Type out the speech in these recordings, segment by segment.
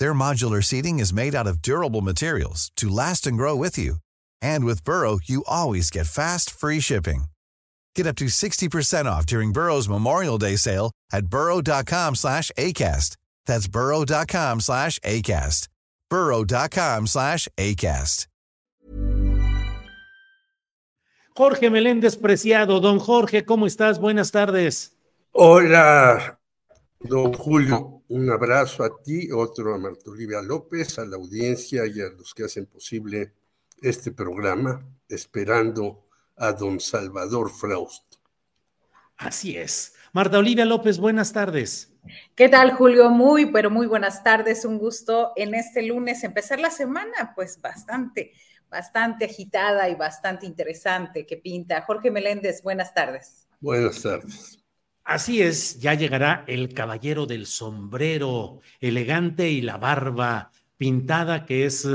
Their modular seating is made out of durable materials to last and grow with you. And with Burrow, you always get fast, free shipping. Get up to 60% off during Burrow's Memorial Day sale at burrow.com slash ACAST. That's burrow.com slash ACAST. burrow.com slash ACAST. Jorge Meléndez Preciado. Don Jorge, ¿cómo estás? Buenas tardes. Hola, don Julio. Un abrazo a ti, otro a Marta Olivia López, a la audiencia y a los que hacen posible este programa, esperando a don Salvador Fraust. Así es. Marta Olivia López, buenas tardes. ¿Qué tal, Julio? Muy, pero muy buenas tardes. Un gusto en este lunes empezar la semana, pues bastante, bastante agitada y bastante interesante que pinta. Jorge Meléndez, buenas tardes. Buenas tardes. Así es, ya llegará el caballero del sombrero elegante y la barba pintada que es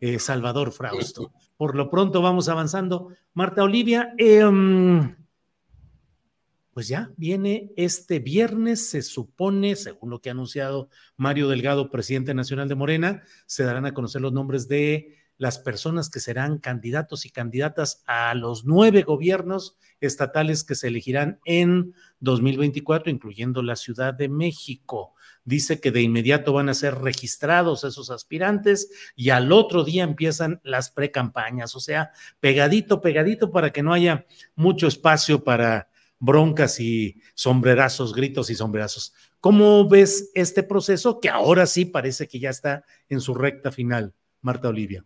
eh, Salvador Frausto. Por lo pronto vamos avanzando. Marta Olivia, em, pues ya viene este viernes, se supone, según lo que ha anunciado Mario Delgado, presidente nacional de Morena, se darán a conocer los nombres de las personas que serán candidatos y candidatas a los nueve gobiernos estatales que se elegirán en 2024, incluyendo la Ciudad de México. Dice que de inmediato van a ser registrados esos aspirantes y al otro día empiezan las precampañas, o sea, pegadito, pegadito para que no haya mucho espacio para broncas y sombrerazos, gritos y sombrerazos. ¿Cómo ves este proceso que ahora sí parece que ya está en su recta final, Marta Olivia?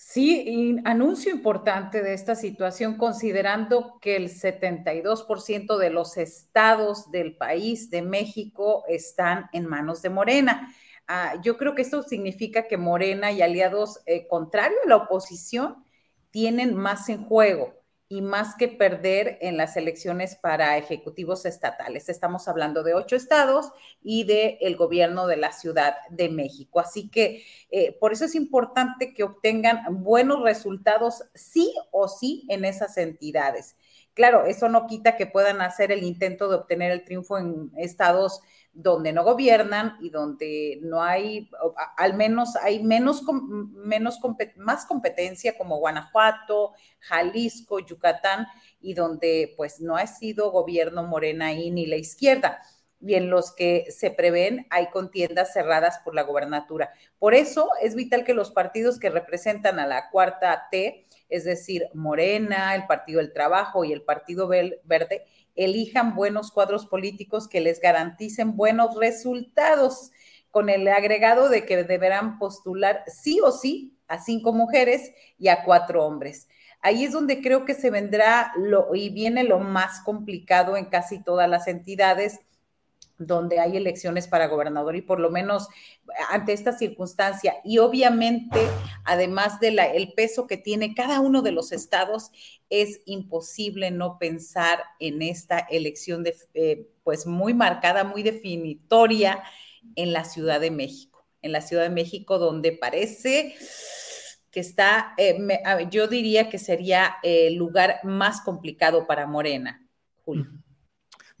Sí, anuncio importante de esta situación, considerando que el 72% de los estados del país de México están en manos de Morena. Ah, yo creo que esto significa que Morena y aliados eh, contrario a la oposición tienen más en juego y más que perder en las elecciones para ejecutivos estatales. Estamos hablando de ocho estados y del el gobierno de la Ciudad de México. Así que eh, por eso es importante que obtengan buenos resultados sí o sí en esas entidades. Claro, eso no quita que puedan hacer el intento de obtener el triunfo en estados donde no gobiernan y donde no hay, al menos hay menos, menos más competencia como Guanajuato, Jalisco, Yucatán, y donde pues no ha sido gobierno morena ahí ni la izquierda y en los que se prevén hay contiendas cerradas por la gobernatura. Por eso es vital que los partidos que representan a la cuarta T, es decir, Morena, el Partido del Trabajo y el Partido Verde, elijan buenos cuadros políticos que les garanticen buenos resultados, con el agregado de que deberán postular sí o sí a cinco mujeres y a cuatro hombres. Ahí es donde creo que se vendrá lo, y viene lo más complicado en casi todas las entidades donde hay elecciones para gobernador y por lo menos ante esta circunstancia y obviamente además del el peso que tiene cada uno de los estados es imposible no pensar en esta elección de, eh, pues muy marcada, muy definitoria en la Ciudad de México, en la Ciudad de México donde parece que está, eh, yo diría que sería el lugar más complicado para Morena, Julio.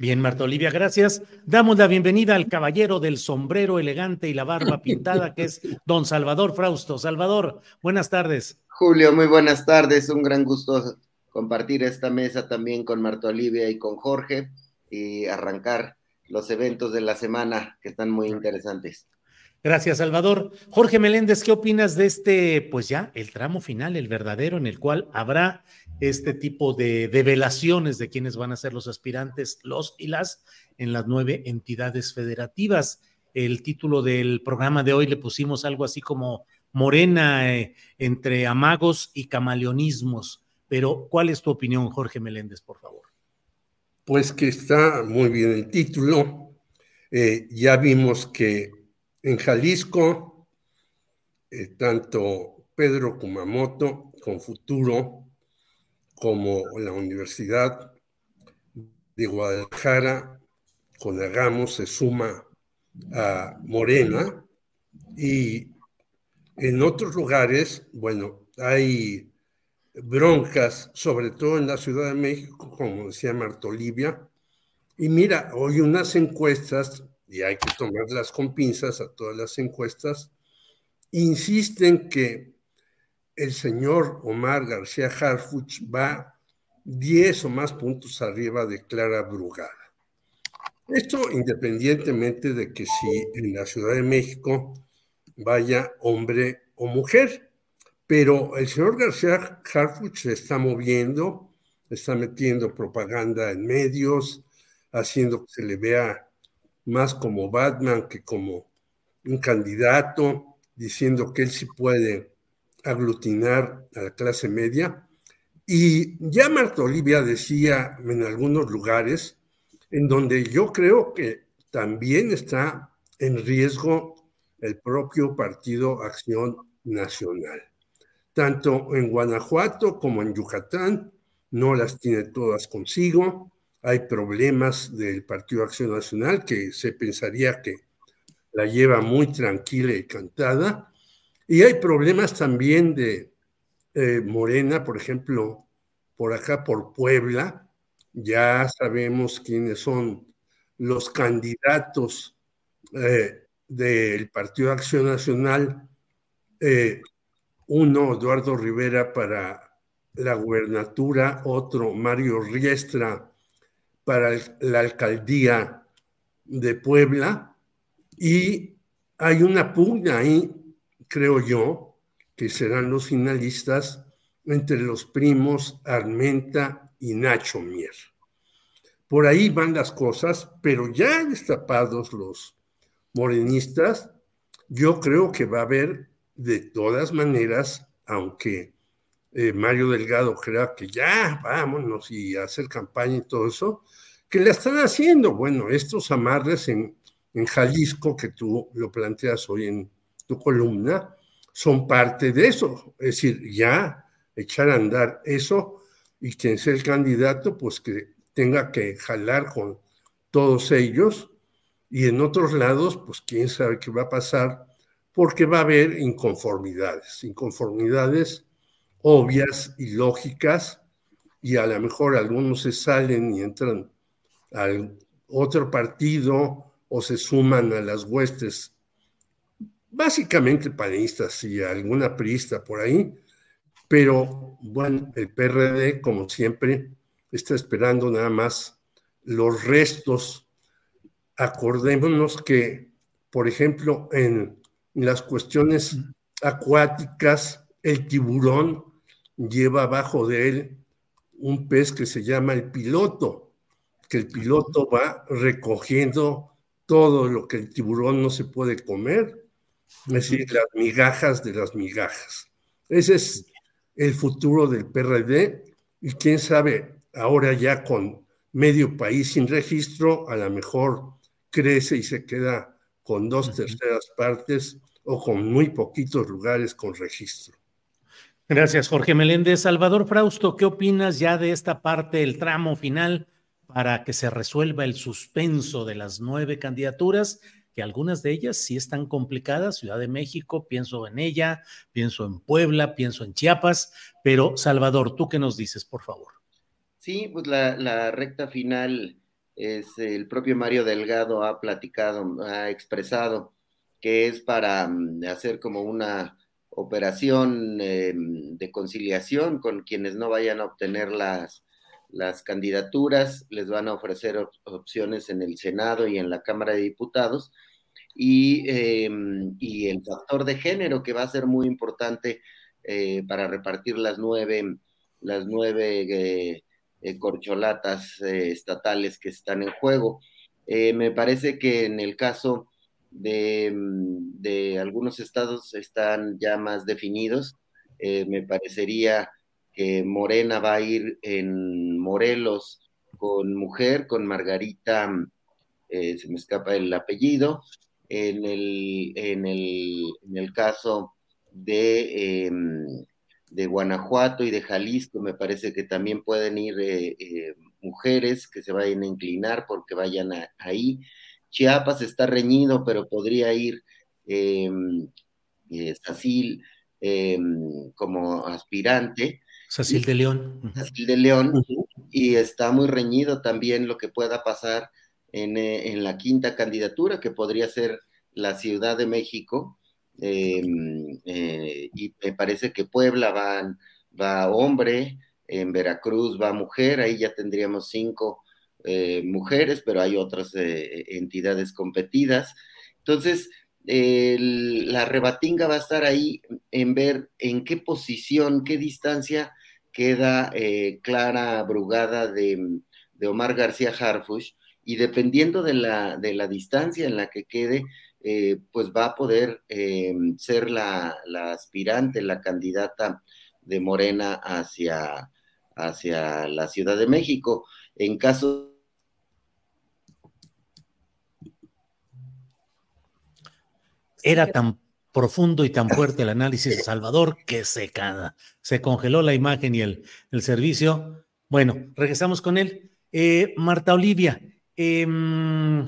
Bien, Marta Olivia, gracias. Damos la bienvenida al caballero del sombrero elegante y la barba pintada, que es don Salvador Frausto. Salvador, buenas tardes. Julio, muy buenas tardes. Un gran gusto compartir esta mesa también con Marta Olivia y con Jorge y arrancar los eventos de la semana que están muy interesantes. Gracias, Salvador. Jorge Meléndez, ¿qué opinas de este, pues ya, el tramo final, el verdadero, en el cual habrá este tipo de develaciones de quiénes van a ser los aspirantes, los y las, en las nueve entidades federativas? El título del programa de hoy le pusimos algo así como Morena eh, entre amagos y camaleonismos. Pero, ¿cuál es tu opinión, Jorge Meléndez, por favor? Pues que está muy bien el título. Eh, ya vimos que en Jalisco, eh, tanto Pedro Kumamoto con Futuro como la Universidad de Guadalajara con Hagamos se suma a Morena y en otros lugares, bueno, hay broncas, sobre todo en la Ciudad de México, como decía Martolivia. Y mira, hoy unas encuestas, y hay que tomarlas con pinzas a todas las encuestas, insisten que el señor Omar García Harfuch va 10 o más puntos arriba de Clara Brugada. Esto independientemente de que si en la Ciudad de México vaya hombre o mujer, pero el señor García Harfuch se está moviendo, está metiendo propaganda en medios, haciendo que se le vea más como Batman que como un candidato, diciendo que él sí puede aglutinar a la clase media. Y ya Marta Olivia decía en algunos lugares, en donde yo creo que también está en riesgo el propio Partido Acción Nacional. Tanto en Guanajuato como en Yucatán, no las tiene todas consigo. Hay problemas del Partido Acción Nacional que se pensaría que la lleva muy tranquila y cantada, y hay problemas también de eh, Morena, por ejemplo, por acá, por Puebla. Ya sabemos quiénes son los candidatos eh, del Partido Acción Nacional. Eh, uno, Eduardo Rivera para la gubernatura, otro, Mario Riestra para la alcaldía de Puebla. Y hay una pugna ahí creo yo, que serán los finalistas entre los primos Armenta y Nacho Mier. Por ahí van las cosas, pero ya destapados los morenistas, yo creo que va a haber de todas maneras, aunque eh, Mario Delgado crea que ya vámonos y hacer campaña y todo eso, que le están haciendo. Bueno, estos amarres en, en Jalisco, que tú lo planteas hoy en tu columna, son parte de eso. Es decir, ya echar a andar eso y quien sea el candidato, pues que tenga que jalar con todos ellos. Y en otros lados, pues quién sabe qué va a pasar, porque va a haber inconformidades, inconformidades obvias y lógicas, y a lo mejor algunos se salen y entran al otro partido o se suman a las huestes básicamente panistas y alguna priista por ahí, pero bueno, el PRD, como siempre, está esperando nada más los restos. Acordémonos que, por ejemplo, en las cuestiones acuáticas, el tiburón lleva abajo de él un pez que se llama el piloto, que el piloto va recogiendo todo lo que el tiburón no se puede comer es decir, las migajas de las migajas. Ese es el futuro del PRD y quién sabe, ahora ya con medio país sin registro, a lo mejor crece y se queda con dos terceras partes o con muy poquitos lugares con registro. Gracias, Jorge Meléndez. Salvador Frausto, ¿qué opinas ya de esta parte, el tramo final, para que se resuelva el suspenso de las nueve candidaturas que algunas de ellas sí están complicadas, Ciudad de México, pienso en ella, pienso en Puebla, pienso en Chiapas, pero Salvador, ¿tú qué nos dices, por favor? Sí, pues la, recta final es el propio Mario Delgado ha platicado, ha expresado que es para mm, hacer como una operación em, de conciliación con quienes no vayan a obtener las, las candidaturas, les van a ofrecer opciones en el Senado y en la Cámara de Diputados y, em, y, el factor de género que va a ser muy importante eh, para repartir las nueve, las nueve eh, eh, corcholatas estatales que están en juego. me parece que en el caso de, mm, de, algunos estados están ya más definidos. me parecería que Morena va a ir en Morelos con mujer, con Margarita, se me escapa el apellido, en el, en el, en el caso de, em, de, Guanajuato y de Jalisco, me parece que también pueden ir eh, eh, mujeres que se vayan a inclinar porque vayan ahí. Chiapas está reñido, pero podría ir eh, Sacil em, como aspirante. Sacil de León. Sacil de León. Y está muy reñido también lo que pueda pasar eh, en, la quinta candidatura, que podría ser la Ciudad de México, em, eh, y me parece que Puebla va, va hombre, en Veracruz va mujer, ahí ya tendríamos cinco eh, mujeres, pero hay otras entidades competidas. Entonces, la rebatinga va a estar ahí en ver en qué posición, qué distancia queda Clara Brugada de, Omar García Harfush y dependiendo de la, de la distancia en la que quede, eh, pues va a poder eh, ser la, aspirante, la candidata de Morena hacia, hacia la Ciudad de México. En caso era tan profundo y tan fuerte el análisis de Salvador que se, se congeló la imagen y el, el servicio. Bueno, regresamos con él. Eh, Marta Olivia, Em,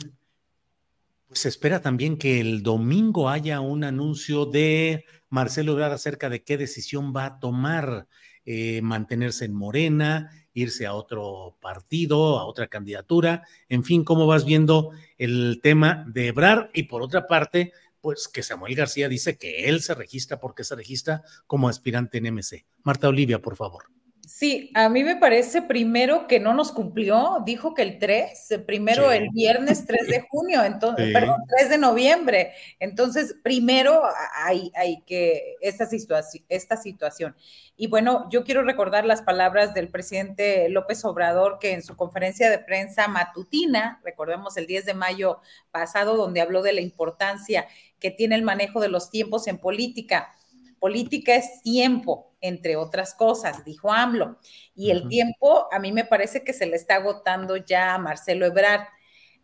pues se espera también que el domingo haya un anuncio de Marcelo Ebrard acerca de qué decisión va a tomar, eh, mantenerse en Morena, irse a otro partido, a otra candidatura, en fin, cómo vas viendo el tema de Ebrard y por otra parte, pues que Samuel García dice que él se registra porque se registra como aspirante en MC. Marta Olivia, por favor. Sí, a mí me parece primero que no nos cumplió, dijo que el 3, primero el viernes 3 de junio, entonces, perdón, 3 de noviembre. Entonces, primero hay, hay que esta situación, esta situación. Y bueno, yo quiero recordar las palabras del presidente López Obrador que en su conferencia de prensa matutina, recordemos el 10 de mayo pasado, donde habló de la importancia que tiene el manejo de los tiempos en política. Política es tiempo, entre otras cosas, dijo AMLO. Y el tiempo a mí me parece que se le está agotando ya a Marcelo Ebrard.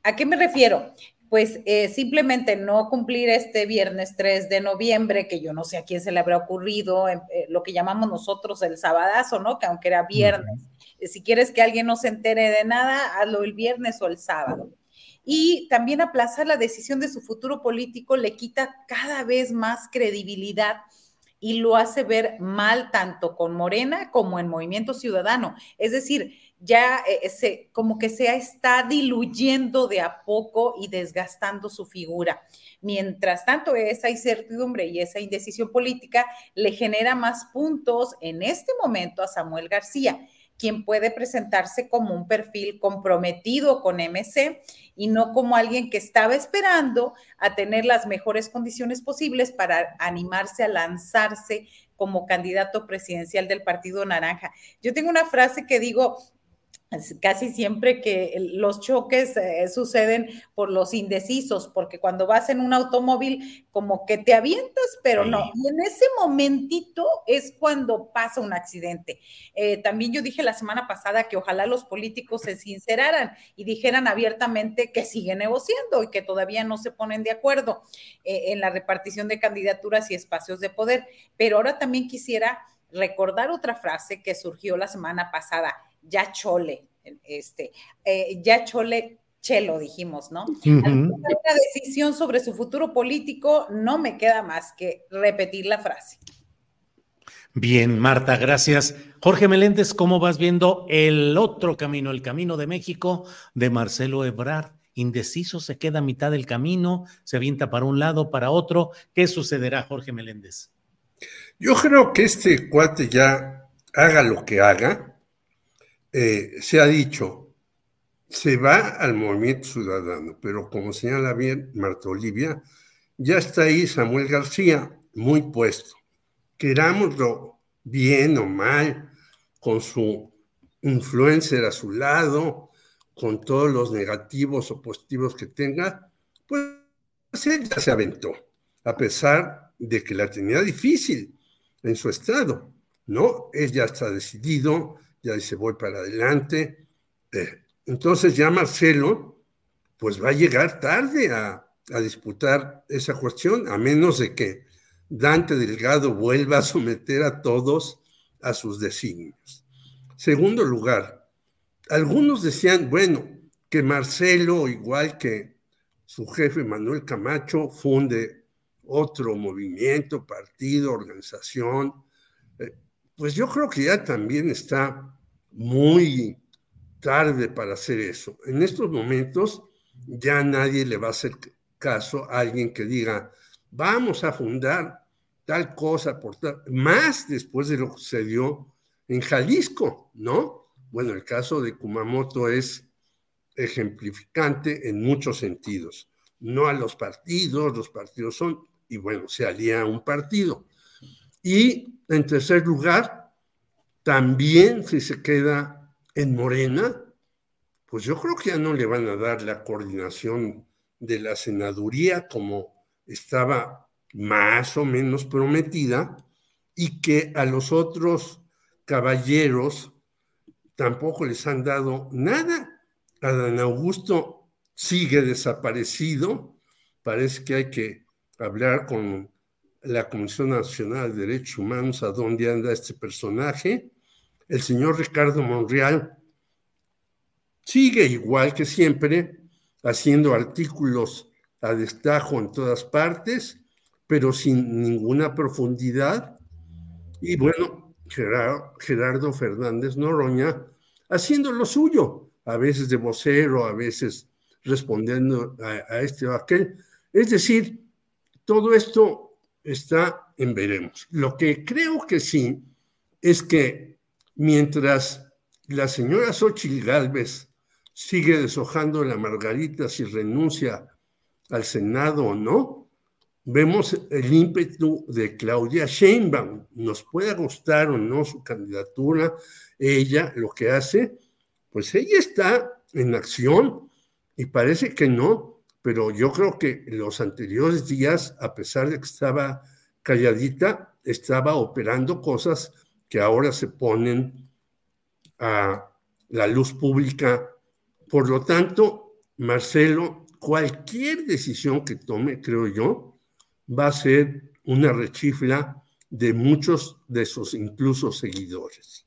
¿A qué me refiero? Pues eh, simplemente no cumplir este viernes 3 de noviembre, que yo no sé a quién se le habrá ocurrido, eh, lo que llamamos nosotros el sabadazo, ¿no? Que aunque era viernes, si quieres que alguien no se entere de nada, hazlo el viernes o el sábado. Y también aplazar la decisión de su futuro político le quita cada vez más credibilidad y lo hace ver mal tanto con Morena como en Movimiento Ciudadano. Es decir, ya eh, se, como que se está diluyendo de a poco y desgastando su figura. Mientras tanto, esa incertidumbre y esa indecisión política le genera más puntos en este momento a Samuel García quien puede presentarse como un perfil comprometido con MC y no como alguien que estaba esperando a tener las mejores condiciones posibles para animarse a lanzarse como candidato presidencial del Partido Naranja. Yo tengo una frase que digo, casi siempre que los choques eh, suceden por los indecisos, porque cuando vas en un automóvil como que te avientas, pero no. Y en ese momentito es cuando pasa un accidente. Eh, también yo dije la semana pasada que ojalá los políticos se sinceraran y dijeran abiertamente que siguen negociando y que todavía no se ponen de acuerdo eh, en la repartición de candidaturas y espacios de poder. Pero ahora también quisiera recordar otra frase que surgió la semana pasada ya chole, este, eh, ya chole chelo, dijimos, ¿no? Una decisión sobre su futuro político, no me queda más que repetir la frase. Bien, Marta, gracias. Jorge Meléndez, ¿cómo vas viendo el otro camino, el camino de México de Marcelo Ebrard? Indeciso, se queda a mitad del camino, se avienta para un lado, para otro. ¿Qué sucederá, Jorge Meléndez? Yo creo que este cuate ya haga lo que haga, eh, se ha dicho se va al movimiento ciudadano, pero como señala bien Marta Olivia, ya está ahí Samuel García muy puesto. Querámoslo bien o mal, con su influencer a su lado, con todos los negativos o positivos que tenga, pues él ya se aventó, a pesar de que la tenía difícil en su estado, ¿no? Él ya está decidido, ya dice voy para adelante. Eh, entonces ya Marcelo, pues va a llegar tarde a, a disputar esa cuestión, a menos de que Dante Delgado vuelva a someter a todos a sus designios. Segundo lugar, algunos decían, bueno, que Marcelo, igual que su jefe Manuel Camacho, funde otro movimiento, partido, organización. Eh, pues yo creo que ya también está muy tarde para hacer eso. En estos momentos ya nadie le va a hacer caso a alguien que diga, vamos a fundar tal cosa, por tal, más después de lo que sucedió en Jalisco, ¿no? Bueno, el caso de Kumamoto es ejemplificante en muchos sentidos. No a los partidos, los partidos son, y bueno, se alía a un partido. Y en tercer lugar, también si se queda en Morena, pues yo creo que ya no le van a dar la coordinación de la senaduría como estaba más o menos prometida y que a los otros caballeros tampoco les han dado nada. Adán Augusto sigue desaparecido. Parece que hay que hablar con la Comisión Nacional de Derechos Humanos a dónde anda este personaje. El señor Ricardo Monreal sigue igual que siempre, haciendo artículos a destajo en todas partes pero sin ninguna profundidad. Y bueno, Gerardo, Fernández Noroña haciendo lo suyo, a veces de vocero, a veces respondiendo a, este o aquel. Es decir, todo esto está en veremos. Lo que creo que sí es que mientras la señora Xochitl Gálvez sigue deshojando la margarita si renuncia al Senado o no, vemos el ímpetu de Claudia Sheinbaum. Nos puede gustar o no su candidatura, ella lo que hace, pues ella está en acción y parece que no, pero yo creo que los anteriores días, a pesar de que estaba calladita, estaba operando cosas que ahora se ponen a la luz pública. Por lo tanto, Marcelo, cualquier decisión que tome, creo yo, va a ser una rechifla de muchos de sus incluso seguidores.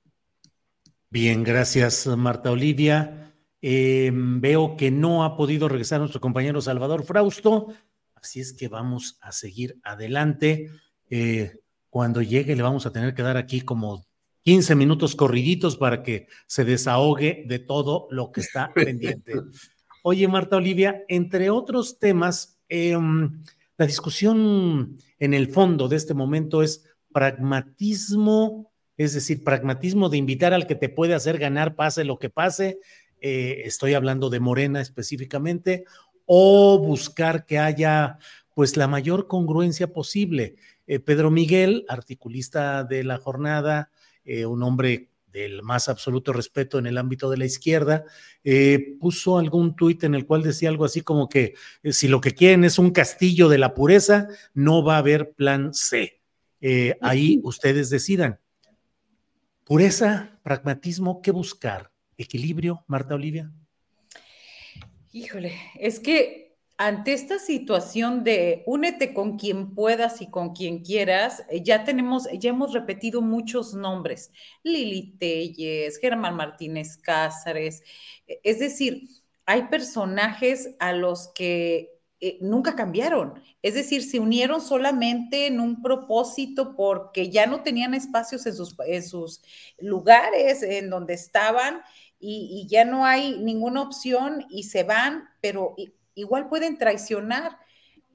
Bien, gracias Marta Olivia. Em, veo que no ha podido regresar nuestro compañero Salvador Frausto, así es que vamos a seguir adelante. Eh, cuando llegue le vamos a tener que dar aquí como 15 minutos corriditos para que se desahogue de todo lo que está pendiente. Oye, Marta Olivia, entre otros temas, eh, la discusión en el fondo de este momento es pragmatismo, es decir, pragmatismo de invitar al que te puede hacer ganar, pase lo que pase, eh, estoy hablando de Morena específicamente, o buscar que haya pues la mayor congruencia posible. Eh, Pedro Miguel, articulista de la jornada, eh, un hombre del más absoluto respeto en el ámbito de la izquierda, eh, puso algún tuit en el cual decía algo así como que si lo que quieren es un castillo de la pureza, no va a haber plan C. Ahí ustedes decidan. Pureza, pragmatismo, ¿qué buscar? ¿Equilibrio, Marta Olivia? Híjole, es que ante esta situación de únete con quien puedas y con quien quieras, eh, ya tenemos, ya hemos repetido muchos nombres, Lili Telles, Germán Martínez Cázares, e, es decir, hay personajes a los que eh, nunca cambiaron, es decir, se unieron solamente en un propósito porque ya no tenían espacios en sus, en sus lugares en donde estaban y ya no hay ninguna opción y se van, pero igual pueden traicionar.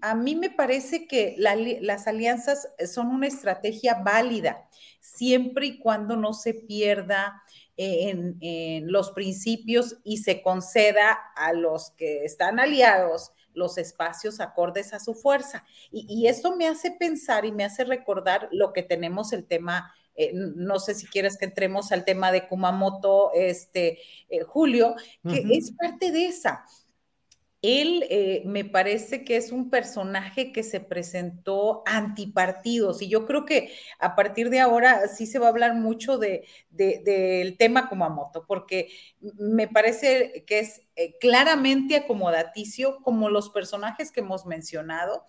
A mí me parece que las alianzas son una estrategia válida, siempre y cuando no se pierda en, en, los principios y se conceda a los que están aliados los espacios acordes a su fuerza. Y, y esto me hace pensar y me hace recordar lo que tenemos el tema eh, no sé si quieres que entremos al tema de Kumamoto, este, eh, Julio, que es parte de esa. Él eh, me parece que es un personaje que se presentó antipartidos y yo creo que a partir de ahora sí se va a hablar mucho del de, tema Kumamoto, porque me parece que es claramente acomodaticio como los personajes que hemos mencionado,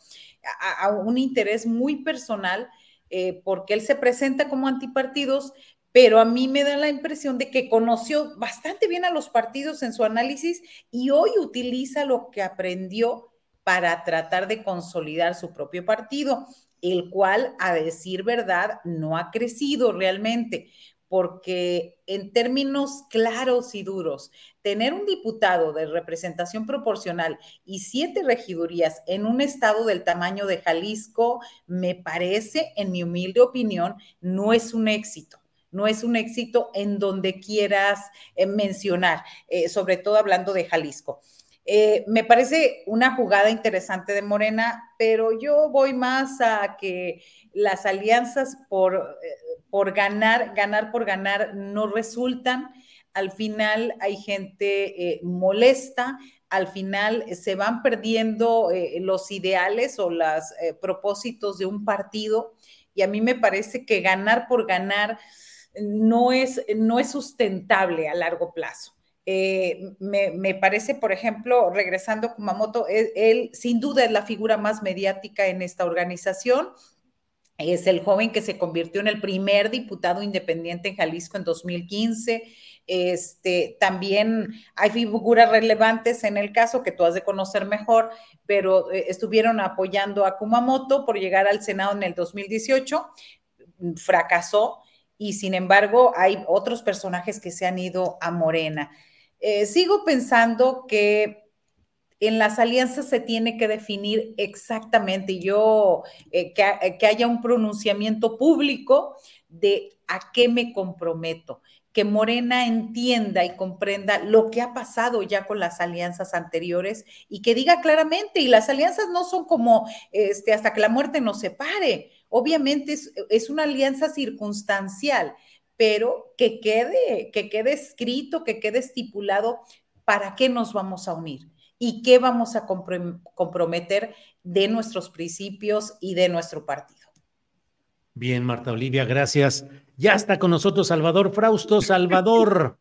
a un interés muy personal eh, porque él se presenta como antipartidos, pero a mí me da la impresión de que conoció bastante bien a los partidos en su análisis y hoy utiliza lo que aprendió para tratar de consolidar su propio partido, el cual, a decir verdad, no ha crecido realmente porque en términos claros y duros, tener un diputado de representación proporcional y siete regidurías en un estado del tamaño de Jalisco, me parece, en mi humilde opinión, no es un éxito no es un éxito en donde quieras eh, mencionar, eh, sobre todo hablando de Jalisco. Eh, me parece una jugada interesante de Morena, pero yo voy más a que las alianzas por por ganar, ganar por ganar, no resultan. Al final hay gente molesta, al final se van perdiendo los ideales o los propósitos de un partido y a mí me parece que ganar por ganar no es, no es sustentable a largo plazo. me, me, parece, por ejemplo, regresando a Kumamoto, él, sin duda es la figura más mediática en esta organización es el joven que se convirtió en el primer diputado independiente en Jalisco en 2015. Este, también hay figuras relevantes en el caso que tú has de conocer mejor, pero eh, estuvieron apoyando a Kumamoto por llegar al Senado en el 2018, fracasó y sin embargo hay otros personajes que se han ido a Morena. Eh, sigo pensando que en las alianzas se tiene que definir exactamente, yo, eh, eh, que, haya un pronunciamiento público de a qué me comprometo, que Morena entienda y comprenda lo que ha pasado ya con las alianzas anteriores y que diga claramente, y las alianzas no son como este, hasta que la muerte nos separe, obviamente es, es una alianza circunstancial, pero que quede, que quede escrito, que quede estipulado para qué nos vamos a unir y qué vamos a comprometer de nuestros principios y de nuestro partido. Bien, Marta Olivia, gracias. Ya está con nosotros Salvador Frausto. Salvador,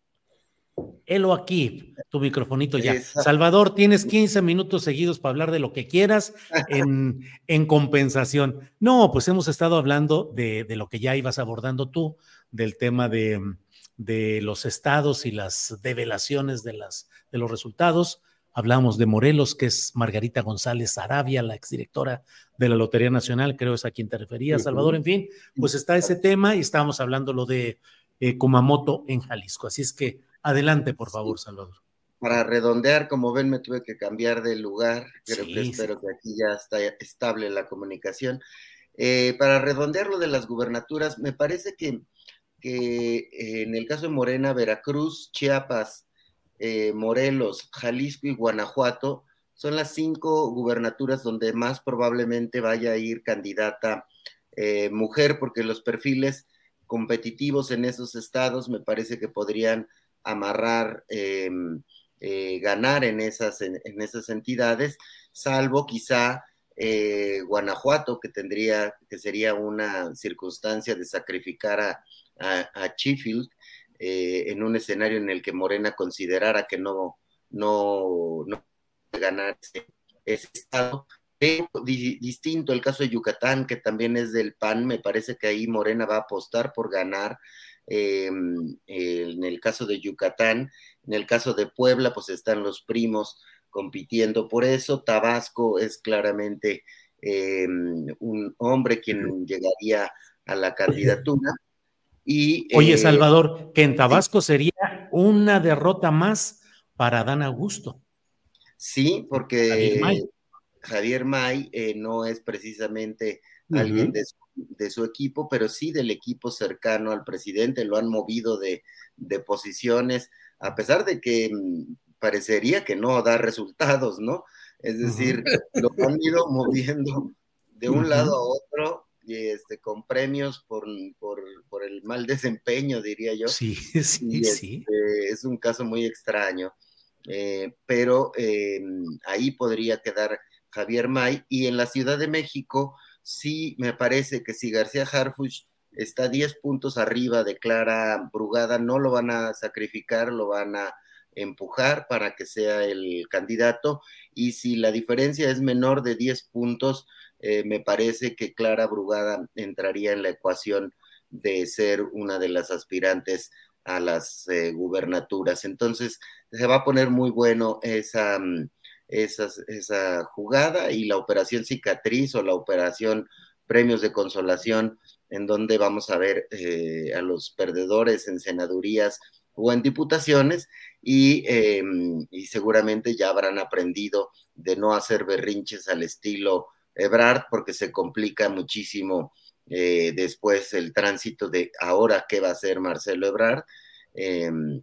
helo aquí, tu microfonito ya. Salvador, tienes 15 minutos seguidos para hablar de lo que quieras en, en compensación. No, pues hemos estado hablando de, de, lo que ya ibas abordando tú, del tema de, de los estados y las develaciones de, las, de los resultados. Hablamos de Morelos, que es Margarita González Arabia, la exdirectora de la Lotería Nacional, creo es a quien te refería, Salvador. En fin, pues está ese tema y estábamos hablando lo de eh, Kumamoto en Jalisco. Así es que adelante, por favor, Salvador. Para redondear, como ven, me tuve que cambiar de lugar. Creo que espero que aquí ya está estable la comunicación. Eh, para redondear lo de las gubernaturas, me parece que, que eh, en el caso de Morena, Veracruz, Chiapas, eh, Morelos, Jalisco y Guanajuato son las cinco gubernaturas donde más probablemente vaya a ir candidata eh, mujer, porque los perfiles competitivos en esos estados me parece que podrían amarrar, em, eh, ganar en esas, en, esas entidades, salvo quizá Guanajuato, que tendría, que sería una circunstancia de sacrificar a, a, eh, en un escenario en el que Morena considerara que no, no, no ganar ese, estado. distinto el caso de Yucatán, que también es del PAN, me parece que ahí Morena va a apostar por ganar. Em, en el caso de Yucatán, en el caso de Puebla, pues están los primos compitiendo por eso. Tabasco es claramente em, un hombre quien llegaría a la candidatura. Oye, eh, Salvador, que en Tabasco sería una derrota más para Dan Augusto. Sí, porque Javier May, eh, no es precisamente alguien de su de su equipo, pero sí del equipo cercano al presidente, lo han movido de, de posiciones, a pesar de que mm, parecería que no da resultados, ¿no? Es decir, lo han ido moviendo de un lado a otro y este, con premios por, por, por, el mal desempeño, diría yo. Sí, sí, sí. Este, es un caso muy extraño, eh, pero eh, ahí podría quedar Javier May. Y en la Ciudad de México, sí me parece que si García Harfuch está 10 puntos arriba de Clara Brugada, no lo van a sacrificar, lo van a empujar para que sea el candidato. Y si la diferencia es menor de 10 puntos, eh, me parece que Clara Brugada entraría en la ecuación de ser una de las aspirantes a las eh, gubernaturas. Entonces, se va a poner muy bueno esa, esa, jugada y la operación cicatriz o la operación premios de consolación, en donde vamos a ver eh, a los perdedores en senadurías o en diputaciones y, y seguramente ya habrán aprendido de no hacer berrinches al estilo Ebrard porque se complica muchísimo eh, después el tránsito de ahora qué va a hacer Marcelo Ebrard. Em,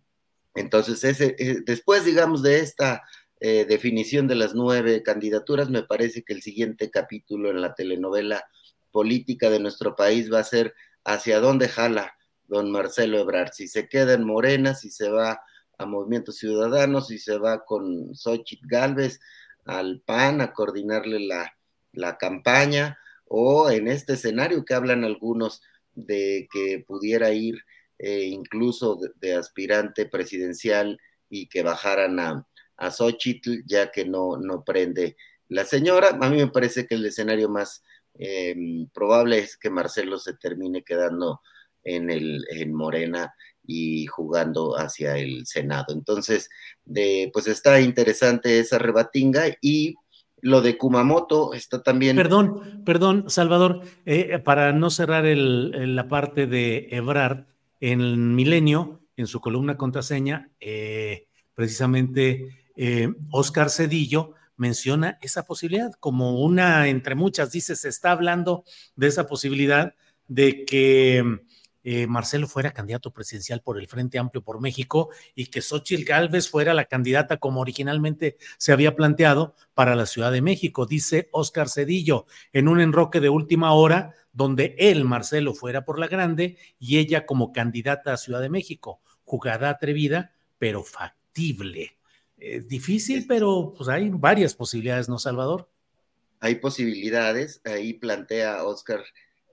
entonces, eh, después, digamos, de esta eh, definición de las nueve candidaturas, me parece que el siguiente capítulo en la telenovela política de nuestro país va a ser hacia dónde jala don Marcelo Ebrard, si se queda en Morena, si se va a Movimiento Ciudadano, si se va con Xochitl Galvez al PAN a coordinarle la, la campaña o en este escenario que hablan algunos de que pudiera ir eh, incluso de, aspirante presidencial y que bajaran a, a Xochitl ya que no, no prende la señora. A mí me parece que el escenario más eh, probable es que Marcelo se termine quedando en, el, en Morena y jugando hacia el Senado. Entonces, pues está interesante esa rebatinga y lo de Kumamoto está también. Perdón, perdón, Salvador, eh, para no cerrar la parte de Ebrard, en Milenio, en su columna contraseña, eh, precisamente eh, Oscar Cedillo menciona esa posibilidad como una entre muchas. Dice, se está hablando de esa posibilidad de que eh, Marcelo fuera candidato presidencial por el Frente Amplio por México y que Xochitl Gálvez fuera la candidata como originalmente se había planteado para la Ciudad de México, dice Oscar Cedillo, en un enroque de última hora donde él, Marcelo, fuera por la grande y ella como candidata a Ciudad de México. Jugada atrevida, pero factible. Es difícil, pero pues hay varias posibilidades, ¿no, Salvador? Hay posibilidades, ahí plantea Oscar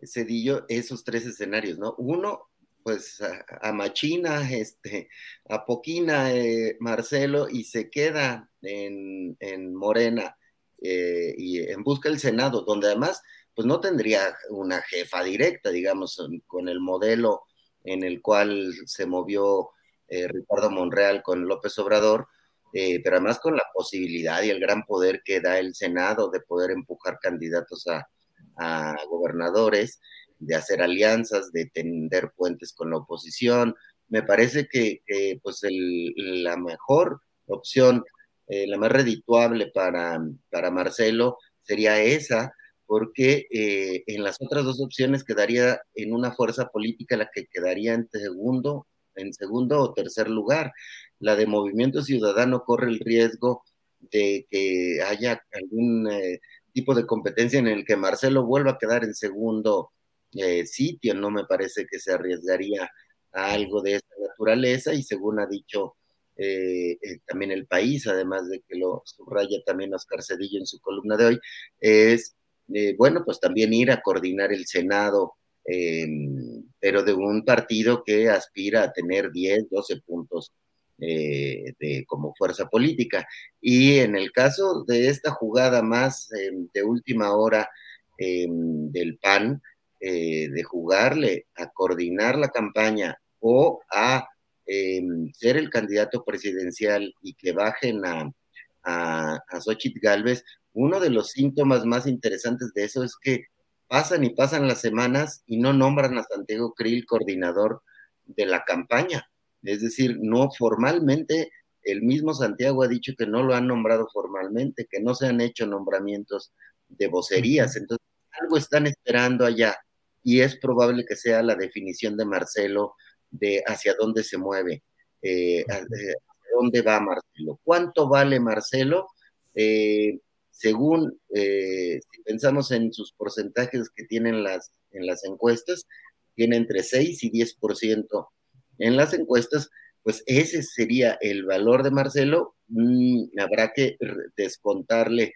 Cedillo esos tres escenarios, ¿no? Uno, pues a, Machina, este, a Poquina, eh, Marcelo, y se queda en, Morena eh, y en busca del Senado, donde además, pues no tendría una jefa directa, digamos, con el modelo en el cual se movió eh, Ricardo Monreal con López Obrador, pero además con la posibilidad y el gran poder que da el Senado de poder empujar candidatos a, gobernadores, de hacer alianzas, de tender puentes con la oposición. Me parece que, pues la mejor opción, eh, la más redituable para, para Marcelo sería esa, porque eh, en las otras dos opciones quedaría en una fuerza política la que quedaría en segundo, en segundo o tercer lugar. La de Movimiento Ciudadano corre el riesgo de que haya algún eh, tipo de competencia en el que Marcelo vuelva a quedar en segundo eh, sitio, no me parece que se arriesgaría a algo de esa naturaleza y según ha dicho eh, eh, también el país, además de que lo subraya también Oscar Cedillo en su columna de hoy, es, bueno, pues también ir a coordinar el Senado, pero de un partido que aspira a tener 10, 12 puntos eh, de, como fuerza política. Y en el caso de esta jugada más eh, de última hora eh, del PAN, de jugarle a coordinar la campaña o a ser el candidato presidencial y que bajen a, a, a Xochitl Galvez, uno de los síntomas más interesantes de eso es que pasan y pasan las semanas y no nombran a Santiago Krill coordinador de la campaña. Es decir, no formalmente, el mismo Santiago ha dicho que no lo han nombrado formalmente, que no se han hecho nombramientos de vocerías. Entonces, algo están esperando allá y es probable que sea la definición de Marcelo de hacia dónde se mueve, eh, hacia dónde va Marcelo. ¿Cuánto vale Marcelo? Eh, según, eh, si pensamos en sus porcentajes que tienen las, en las encuestas, tiene entre 6 y 10% en las encuestas, pues ese sería el valor de Marcelo. Mm, habrá que descontarle.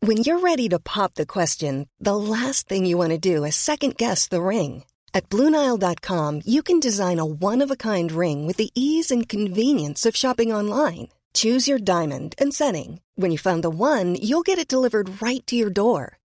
When you're ready to pop the question, the last thing you want to do is second guess the ring. At BlueNile.com, you can design a one-of-a-kind ring with the ease and convenience of shopping online. Choose your diamond and setting. When you find the one, you'll get it delivered right to your door.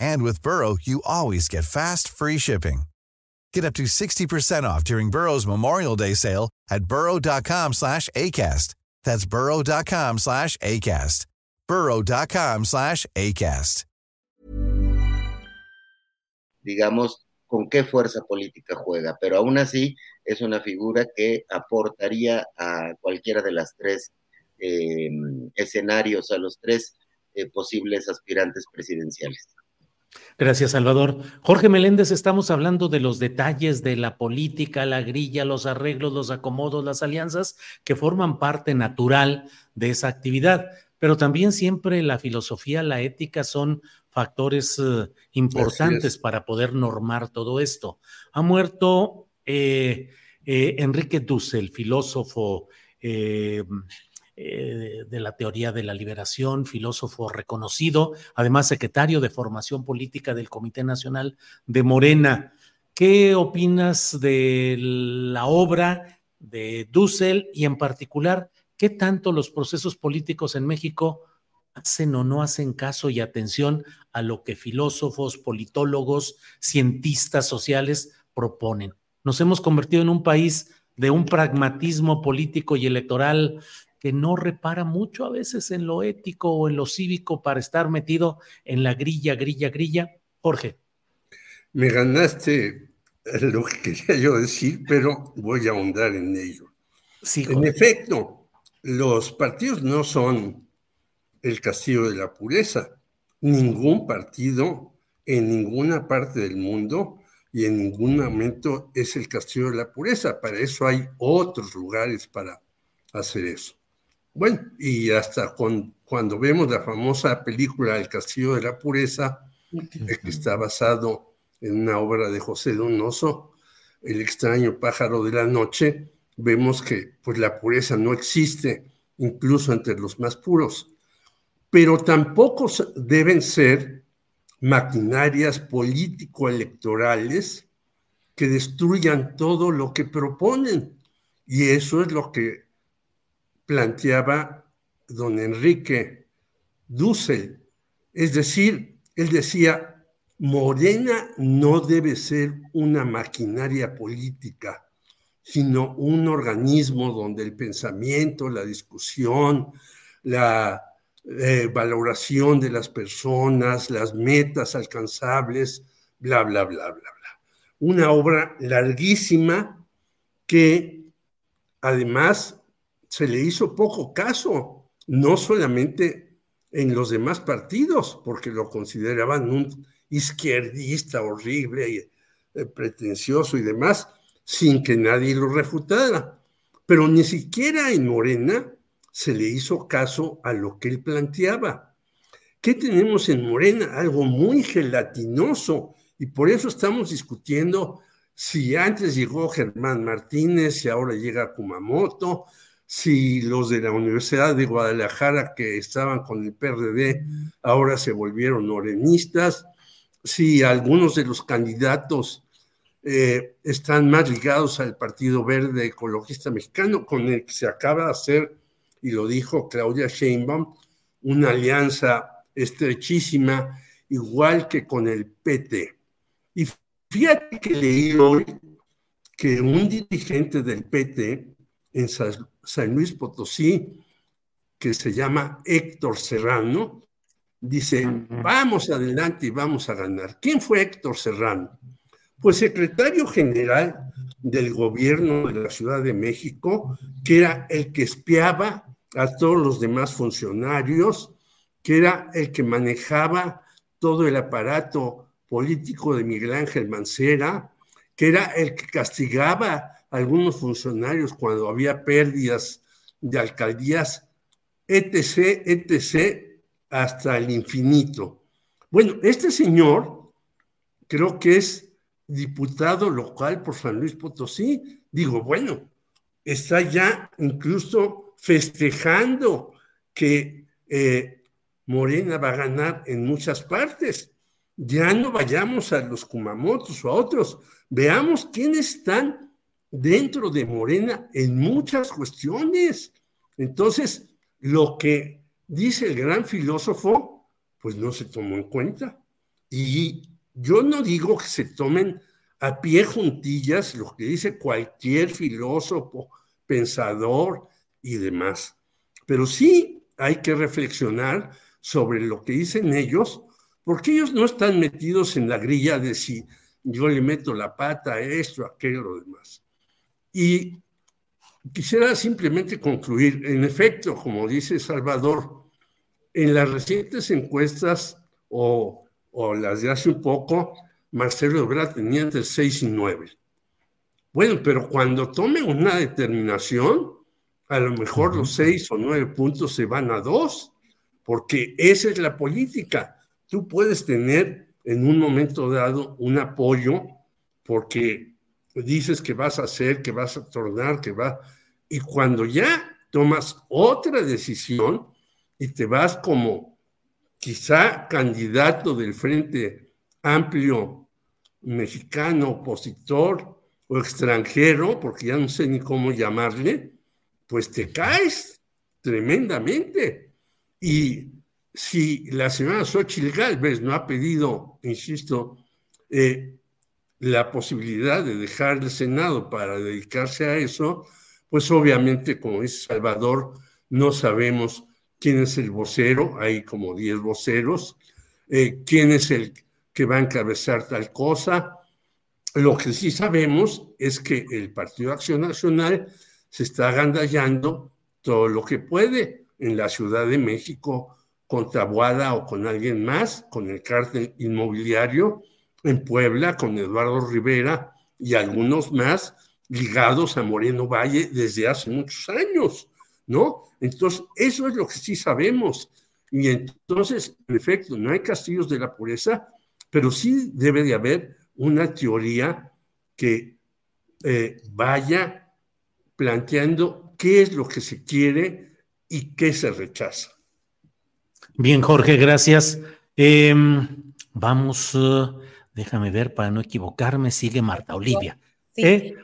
And with Burrow, you always get fast, free shipping. Get up to 60% off during Burrow's Memorial Day sale at burrow.com slash ACAST. That's burrow.com slash ACAST. burrow.com slash ACAST. Digamos, con qué fuerza política juega, pero aún así es una figura que aportaría a cualquiera de las tres eh, escenarios, a los tres eh, posibles aspirantes presidenciales. Gracias, Salvador. Jorge Meléndez, estamos hablando de los detalles de la política, la grilla, los arreglos, los acomodos, las alianzas que forman parte natural de esa actividad, pero también siempre la filosofía, la ética son factores eh, importantes para poder normar todo esto. Ha muerto eh, eh, Enrique Dussel, filósofo eh, de la teoría de la liberación, filósofo reconocido, además secretario de formación política del Comité Nacional de Morena. ¿Qué opinas de la obra de Dussel y en particular, qué tanto los procesos políticos en México hacen o no hacen caso y atención a lo que filósofos, politólogos, cientistas sociales proponen? Nos hemos convertido en un país de un pragmatismo político y electoral que no repara mucho a veces en lo ético o en lo cívico para estar metido en la grilla, grilla, grilla. Jorge. Me ganaste lo que quería yo decir, pero voy a ahondar en ello. Sí, en efecto, los partidos no son el castigo de la pureza. Ningún partido en ninguna parte del mundo y en ningún momento es el castigo de la pureza. Para eso hay otros lugares para hacer eso. Bueno, y hasta cuando vemos la famosa película El Castillo de la Pureza, eh, que está basado en una obra de José Donoso, El extraño pájaro de la noche, vemos que pues la pureza no existe incluso entre los más puros, pero tampoco deben ser maquinarias político-electorales que destruyan todo lo que proponen. Y eso es lo que planteaba don Enrique Dussel. Es decir, él decía, Morena no debe ser una maquinaria política, sino un organismo donde el pensamiento, la discusión, la eh, valoración de las personas, las metas alcanzables, bla, bla, bla, bla, bla. Una obra larguísima que además se le hizo poco caso, no solamente en los demás partidos, porque lo consideraban un izquierdista horrible y eh, pretencioso y demás, sin que nadie lo refutara. Pero ni siquiera en Morena se le hizo caso a lo que él planteaba. ¿Qué tenemos en Morena? Algo muy gelatinoso y por eso estamos discutiendo si antes llegó Germán Martínez y ahora llega Kumamoto, si los de la Universidad de Guadalajara que estaban con el PRD ahora se volvieron morenistas, si algunos de los candidatos eh, están más ligados al Partido Verde Ecologista Mexicano, con el que se acaba de hacer, y lo dijo Claudia Sheinbaum, una alianza estrechísima, igual que con el PT. Y fíjate que leí hoy que un dirigente del PT en San Luis Potosí, que se llama Héctor Serrano, dice, vamos adelante y vamos a ganar. ¿Quién fue Héctor Serrano? Pues secretario general del gobierno de la Ciudad de México, que era el que espiaba a todos los demás funcionarios, que era el que manejaba todo el aparato político de Miguel Ángel Mancera, que era el que castigaba algunos funcionarios cuando había pérdidas de alcaldías, etc., etc., hasta el infinito. Bueno, este señor creo que es diputado local por San Luis Potosí. Digo, bueno, está ya incluso festejando que eh, Morena va a ganar en muchas partes. Ya no vayamos a los Kumamotos o a otros, veamos quiénes están dentro de Morena en muchas cuestiones. Entonces, lo que dice el gran filósofo, pues no se tomó en cuenta. Y yo no digo que se tomen a pie juntillas lo que dice cualquier filósofo, pensador y demás, pero sí hay que reflexionar sobre lo que dicen ellos, porque ellos no están metidos en la grilla de si yo le meto la pata a esto, a aquello, lo demás. Y quisiera simplemente concluir, en efecto, como dice Salvador, en las recientes encuestas o, o las de hace un poco, Marcelo Ebrard tenía entre 6 y 9. Bueno, pero cuando tome una determinación, a lo mejor los 6 o 9 puntos se van a 2 porque esa es la política. Tú puedes tener en un momento dado un apoyo porque dices que vas a hacer, que vas a tornar, que va... Y cuando ya tomas otra decisión y te vas como quizá candidato del Frente Amplio mexicano, opositor o extranjero, porque ya no sé ni cómo llamarle, pues te caes tremendamente. Y si la señora Xochitl Galvez no ha pedido, insisto, eh, la posibilidad de dejar el Senado para dedicarse a eso, pues obviamente, como dice Salvador, no sabemos quién es el vocero, hay como 10 voceros, eh, quién es el que va a encabezar tal cosa. Lo que sí sabemos es que el Partido Acción Nacional se está agandallando todo lo que puede en la Ciudad de México con Tabuada o con alguien más, con el cártel inmobiliario, en Puebla con Eduardo Rivera y algunos más ligados a Moreno Valle desde hace muchos años, ¿no? Entonces, eso es lo que sí sabemos. Y entonces, en efecto, no hay castillos de la pureza, pero sí debe de haber una teoría que eh, vaya planteando qué es lo que se quiere y qué se rechaza. Bien, Jorge, gracias. Em, vamos, uh, déjame ver para no equivocarme, sigue Marta Olivia. Sí. ¿Eh?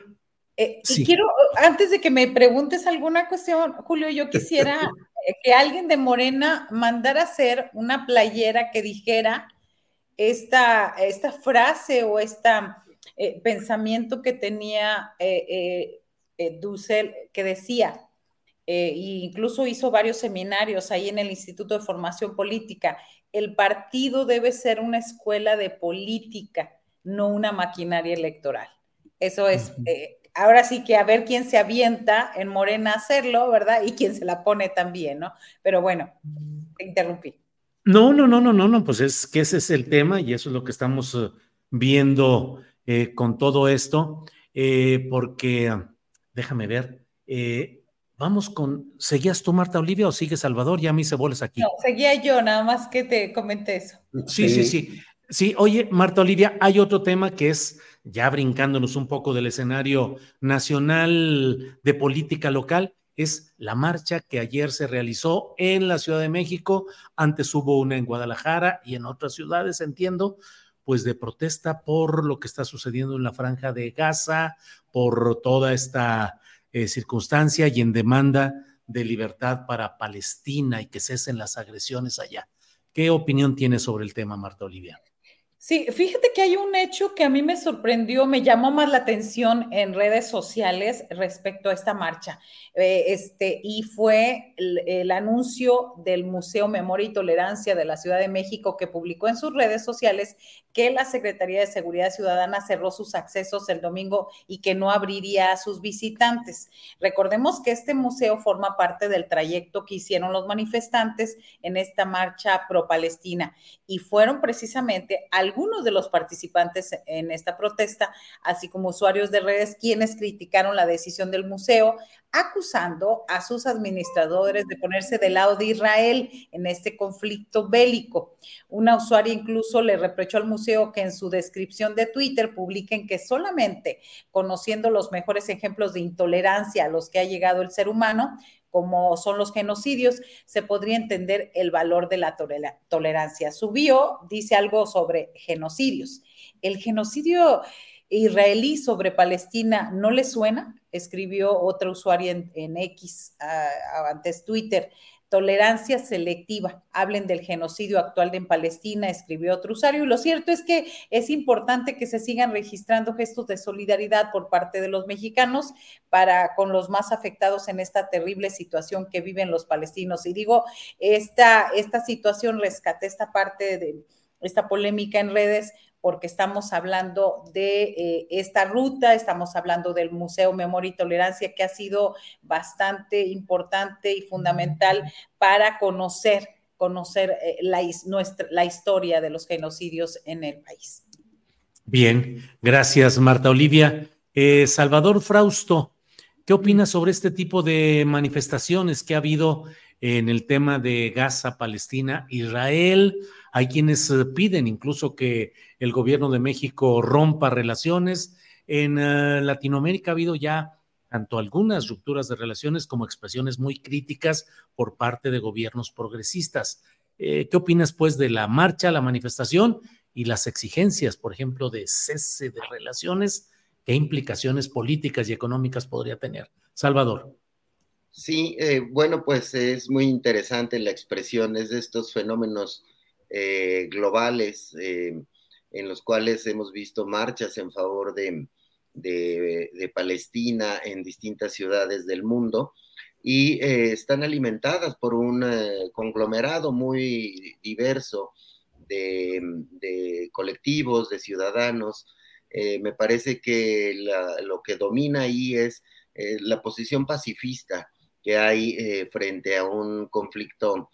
Eh, y quiero, antes de que me preguntes alguna cuestión, Julio, yo quisiera que alguien de Morena mandara hacer una playera que dijera esta, esta frase o este pensamiento que tenía Dussel, que decía, eh, incluso hizo varios seminarios ahí en el Instituto de Formación Política. El partido debe ser una escuela de política, no una maquinaria electoral. Eso es, eh, ahora sí que a ver quién se avienta en Morena a hacerlo, ¿verdad? Y quién se la pone también, ¿no? Pero bueno, te interrumpí. No, no, no, no, no, no, pues es que ese es el tema y eso es lo que estamos eh, viendo con todo esto, porque déjame ver, Vamos con, ¿seguías tú, Marta Olivia, o sigue Salvador? Ya me hice boles aquí. No, seguía yo, nada más que te comenté eso. Sí, sí, sí. Sí, oye, Marta Olivia, hay otro tema que es, ya brincándonos un poco del escenario nacional de política local, es la marcha que ayer se realizó en la Ciudad de México, antes hubo una en Guadalajara y en otras ciudades, entiendo, pues de protesta por lo que está sucediendo en la franja de Gaza, por toda esta eh, circunstancia y en demanda de libertad para Palestina y que cesen las agresiones allá. ¿Qué opinión tiene sobre el tema, Marta Olivia? Sí, fíjate que hay un hecho que a mí me sorprendió, me llamó más la atención en redes sociales respecto a esta marcha, eh, este, y fue el, el, anuncio del Museo Memoria y Tolerancia de la Ciudad de México que publicó en sus redes sociales que la Secretaría de Seguridad Ciudadana cerró sus accesos el domingo y que no abriría a sus visitantes. Recordemos que este museo forma parte del trayecto que hicieron los manifestantes en esta marcha pro-Palestina y fueron precisamente algunos de los participantes en esta protesta, así como usuarios de redes, quienes criticaron la decisión del museo, acusando a sus administradores de ponerse del lado de Israel en este conflicto bélico. Una usuaria incluso le reprochó al museo que en su descripción de Twitter publiquen que solamente conociendo los mejores ejemplos de intolerancia a los que ha llegado el ser humano, como son los genocidios, se podría entender el valor de la tolerancia. Su bio dice algo sobre genocidios. El genocidio israelí sobre Palestina no le suena, escribió otra usuaria en, X antes Twitter. Tolerancia selectiva. Hablen del genocidio actual en Palestina, escribió otro usuario. Y lo cierto es que es importante que se sigan registrando gestos de solidaridad por parte de los mexicanos para con los más afectados en esta terrible situación que viven los palestinos. Y digo, esta, esta situación rescate esta parte de esta polémica en redes porque estamos hablando de eh, esta ruta, estamos hablando del Museo Memoria y Tolerancia, que ha sido bastante importante y fundamental para conocer, conocer eh, la, nuestra, la historia de los genocidios en el país. Bien, gracias Marta Olivia. Eh, Salvador Frausto, ¿qué opinas sobre este tipo de manifestaciones que ha habido en el tema de Gaza, Palestina, Israel? Hay quienes eh, piden incluso que el gobierno de México rompa relaciones. En uh, Latinoamérica ha habido ya tanto algunas rupturas de relaciones como expresiones muy críticas por parte de gobiernos progresistas. Eh, ¿Qué opinas, pues, de la marcha, la manifestación y las exigencias, por ejemplo, de cese de relaciones? ¿Qué implicaciones políticas y económicas podría tener? Salvador. Sí, eh, bueno, pues es muy interesante la expresión de estos fenómenos eh, globales eh, en los cuales hemos visto marchas en favor de, Palestina en distintas ciudades del mundo y eh, están alimentadas por un eh, conglomerado muy diverso de, de colectivos, de ciudadanos. Me parece que la, lo que domina ahí es la posición pacifista que hay frente a un conflicto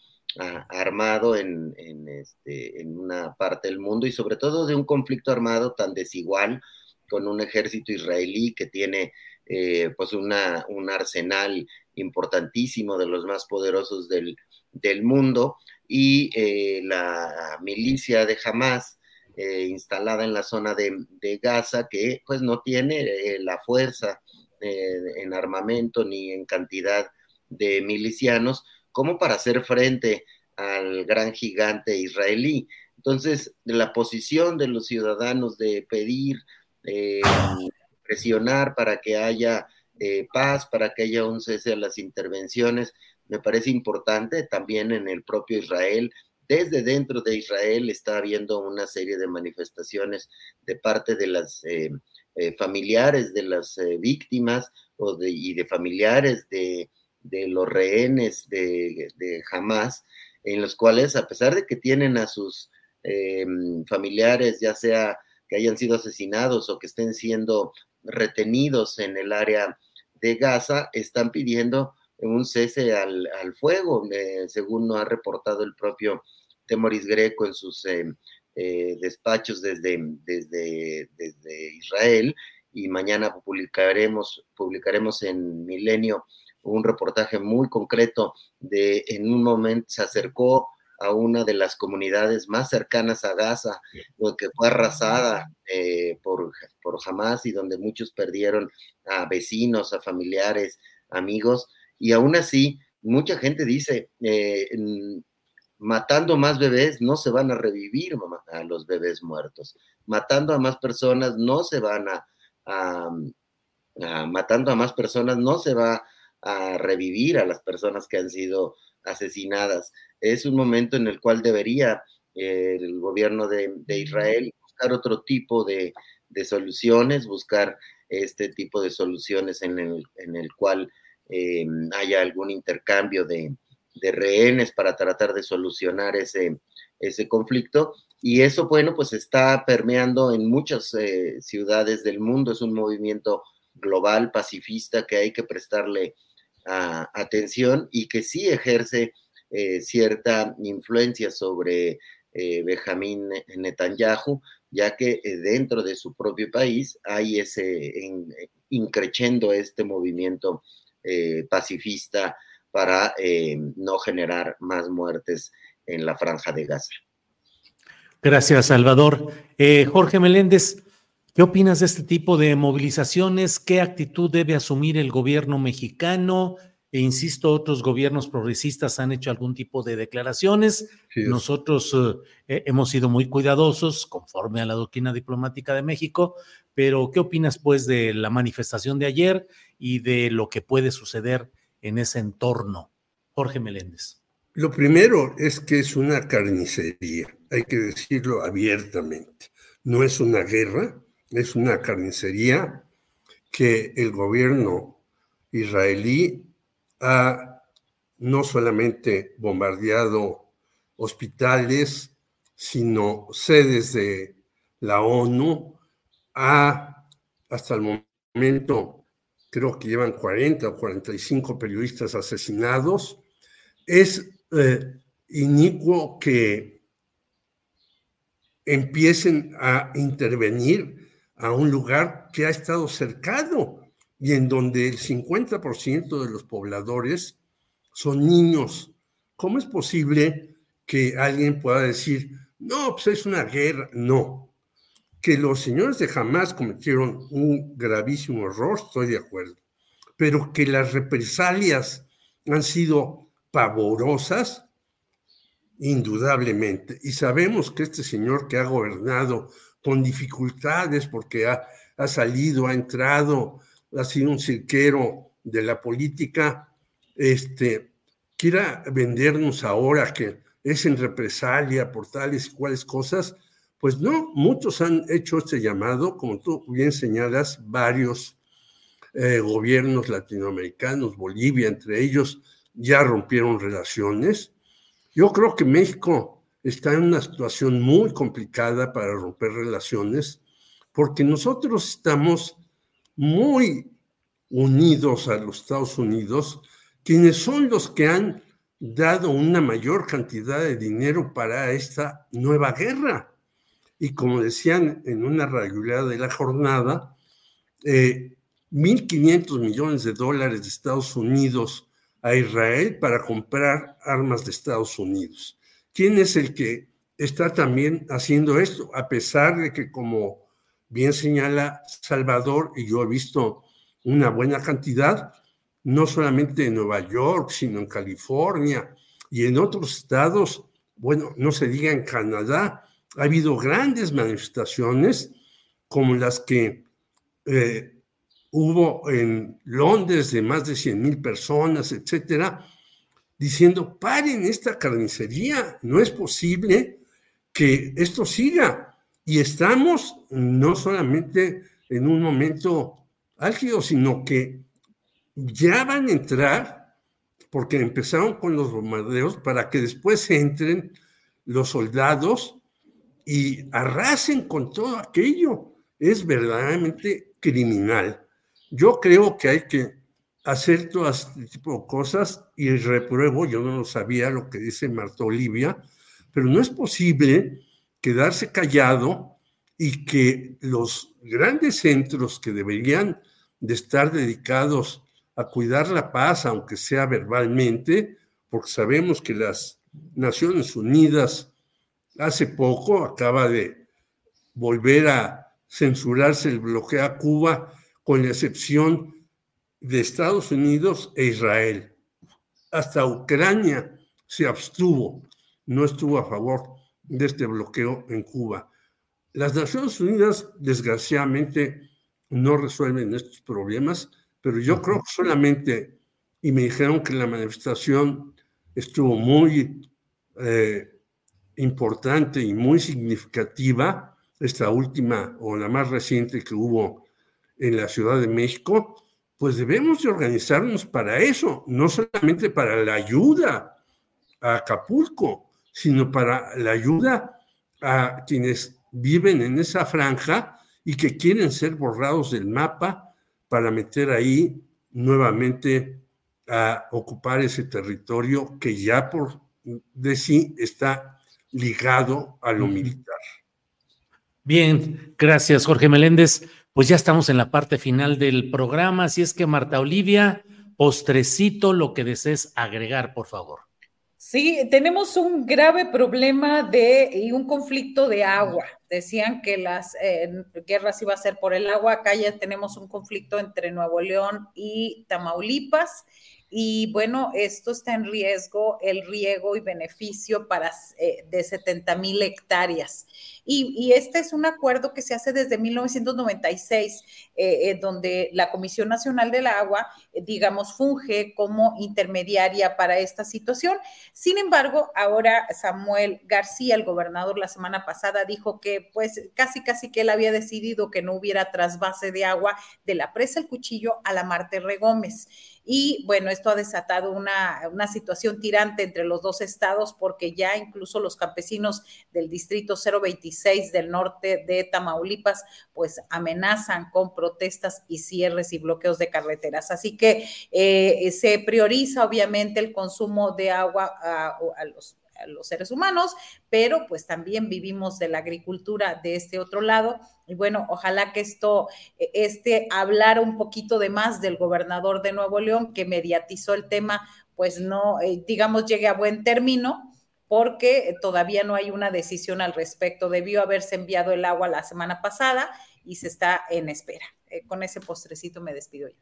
armado en, en, este, en una parte del mundo y sobre todo de un conflicto armado tan desigual con un ejército israelí que tiene eh, pues una, un arsenal importantísimo de los más poderosos del, del mundo y eh, la milicia de Hamas eh, instalada en la zona de, de, Gaza que pues no tiene eh, la fuerza en armamento ni en cantidad de milicianos como para hacer frente al gran gigante israelí. Entonces, la posición de los ciudadanos de pedir, eh, presionar para que haya eh, paz, para que haya un cese a las intervenciones, me parece importante también en el propio Israel. Desde dentro de Israel está habiendo una serie de manifestaciones de parte de las eh, familiares de las víctimas y de familiares de, de los rehenes de, de, Hamas, en los cuales, a pesar de que tienen a sus eh, familiares, ya sea que hayan sido asesinados o que estén siendo retenidos en el área de Gaza, están pidiendo un cese al, al fuego, eh, según nos ha reportado el propio Temoris Greco en sus eh, despachos desde, desde, desde Israel, y mañana publicaremos, publicaremos en Milenio un reportaje muy concreto de en un momento se acercó a una de las comunidades más cercanas a Gaza, que fue arrasada eh, por, por Hamas y donde muchos perdieron a vecinos, a familiares, amigos, y aún así mucha gente dice, eh, matando más bebés no se van a revivir a los bebés muertos, matando a más personas no se van a, a, a matando a más personas no se va a revivir a las personas que han sido asesinadas. Es un momento en el cual debería eh, el gobierno de, de, Israel, buscar otro tipo de, soluciones, buscar este tipo de soluciones en el, en el cual eh, haya algún intercambio de, rehenes para tratar de solucionar ese, ese conflicto. Y eso, bueno, pues está permeando en muchas eh, ciudades del mundo. Es un movimiento global, pacifista, que hay que prestarle atención y que sí ejerce eh, cierta influencia sobre eh, Benjamín Netanyahu, ya que eh, dentro de su propio país hay ese increchendo este movimiento pacifista para no generar más muertes en la franja de Gaza. Gracias, Salvador. Jorge Meléndez, ¿qué opinas de este tipo de movilizaciones? ¿Qué actitud debe asumir el gobierno mexicano? e insisto, otros gobiernos progresistas han hecho algún tipo de declaraciones. Nosotros eh, hemos sido muy cuidadosos conforme a la doctrina diplomática de México, pero ¿qué opinas pues de la manifestación de ayer y de lo que puede suceder en ese entorno? Jorge Meléndez. Lo primero es que es una carnicería, hay que decirlo abiertamente. No es una guerra, es una carnicería que el gobierno israelí ha no solamente bombardeado hospitales, sino sedes de la ONU, ha hasta el momento creo que llevan 40 o 45 periodistas asesinados. Es eh, inicuo que empiecen a intervenir a un lugar que ha estado cercado y en donde el 50% de los pobladores son niños. ¿Cómo es posible que alguien pueda decir, no, pues es una guerra? No. Que los señores de Hamas cometieron un gravísimo error, estoy de acuerdo, pero que las represalias han sido pavorosas, indudablemente. Y sabemos que este señor que ha gobernado con dificultades porque ha, ha salido, ha entrado, ha sido un cirquero de la política, este, quiera vendernos ahora que es en represalia por tales y cuales cosas, pues no, muchos han hecho este llamado, como tú bien señalas, varios eh, gobiernos latinoamericanos, Bolivia entre ellos, ya rompieron relaciones. Yo creo que México está en una situación muy complicada para romper relaciones, porque nosotros estamos muy unidos a los Estados Unidos, quienes son los que han dado una mayor cantidad de dinero para esta nueva guerra. Y como decían en una regular de la jornada, eh, 1.500 millones de dólares de Estados Unidos a Israel para comprar armas de Estados Unidos. ¿Quién es el que está también haciendo esto? A pesar de que, como bien señala Salvador, y yo he visto una buena cantidad, no solamente en Nueva York, sino en California y en otros estados, bueno, no se diga en Canadá, ha habido grandes manifestaciones como las que eh, hubo en Londres de más de 100 mil personas, etcétera, diciendo, paren esta carnicería, no es posible que esto siga. Y estamos no solamente en un momento álgido, sino que ya van a entrar, porque empezaron con los bombardeos, para que después entren los soldados y arrasen con todo aquello. Es verdaderamente criminal. Yo creo que hay que hacer todo este tipo de cosas y repruebo, yo no lo sabía lo que dice Marta Olivia, pero no es posible quedarse callado y que los grandes centros que deberían de estar dedicados a cuidar la paz, aunque sea verbalmente, porque sabemos que las Naciones Unidas hace poco acaba de volver a censurarse el bloqueo a Cuba, con la excepción de Estados Unidos e Israel. Hasta Ucrania se abstuvo, no estuvo a favor de este bloqueo en Cuba. Las Naciones Unidas, desgraciadamente, no resuelven estos problemas, pero yo creo que solamente, y me dijeron que la manifestación estuvo muy eh, importante y muy significativa, esta última o la más reciente que hubo en la Ciudad de México, pues debemos de organizarnos para eso, no solamente para la ayuda a Acapulco, sino para la ayuda a quienes viven en esa franja y que quieren ser borrados del mapa para meter ahí nuevamente a ocupar ese territorio que ya por de sí está ligado a lo militar. Bien, gracias Jorge Meléndez. Pues ya estamos en la parte final del programa, así es que Marta Olivia, postrecito, lo que desees agregar, por favor. Sí, tenemos un grave problema de y un conflicto de agua. Decían que las eh, guerras iba a ser por el agua. Acá ya tenemos un conflicto entre Nuevo León y Tamaulipas y bueno, esto está en riesgo el riego y beneficio para eh, de 70 mil hectáreas. Y, este es un acuerdo que se hace desde 1996, eh, eh, donde la Comisión Nacional del Agua, digamos, funge como intermediaria para esta situación. Sin embargo, ahora Samuel García, el gobernador, la semana pasada dijo que pues casi, casi que él había decidido que no hubiera trasvase de agua de la presa El Cuchillo a la Marte Regómez. Y bueno, esto ha desatado una, una, situación tirante entre los dos estados porque ya incluso los campesinos del distrito 026 del norte de Tamaulipas pues amenazan con protestas y cierres y bloqueos de carreteras. Así que eh, se prioriza obviamente el consumo de agua a, a los los seres humanos, pero pues también vivimos de la agricultura de este otro lado. Y bueno, ojalá que esto, e, este, hablar un poquito de más del gobernador de Nuevo León que mediatizó el tema, pues no, eh, digamos, llegue a buen término porque todavía no hay una decisión al respecto. Debió haberse enviado el agua la semana pasada y se está en espera. Eh, con ese postrecito me despido yo.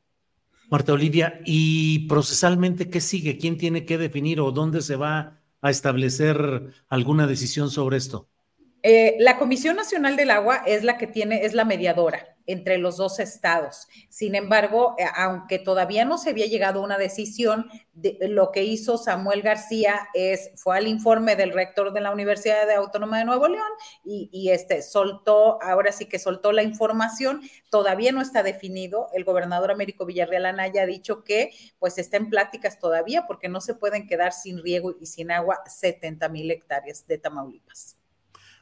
Marta Olivia, ¿y procesalmente qué sigue? ¿Quién tiene que definir o dónde se va a establecer alguna decisión sobre esto? Eh, la Comisión Nacional del Agua es la que tiene, es la mediadora entre los dos estados. Sin embargo, eh, aunque todavía no se había llegado a una decisión, de, lo que hizo Samuel García es, fue al informe del rector de la Universidad Autónoma de Nuevo León y, y, este soltó, ahora sí que soltó la información, todavía no está definido. El gobernador Américo Villarreal Anaya ha dicho que pues está en pláticas todavía porque no se pueden quedar sin riego y sin agua 70 mil hectáreas de Tamaulipas.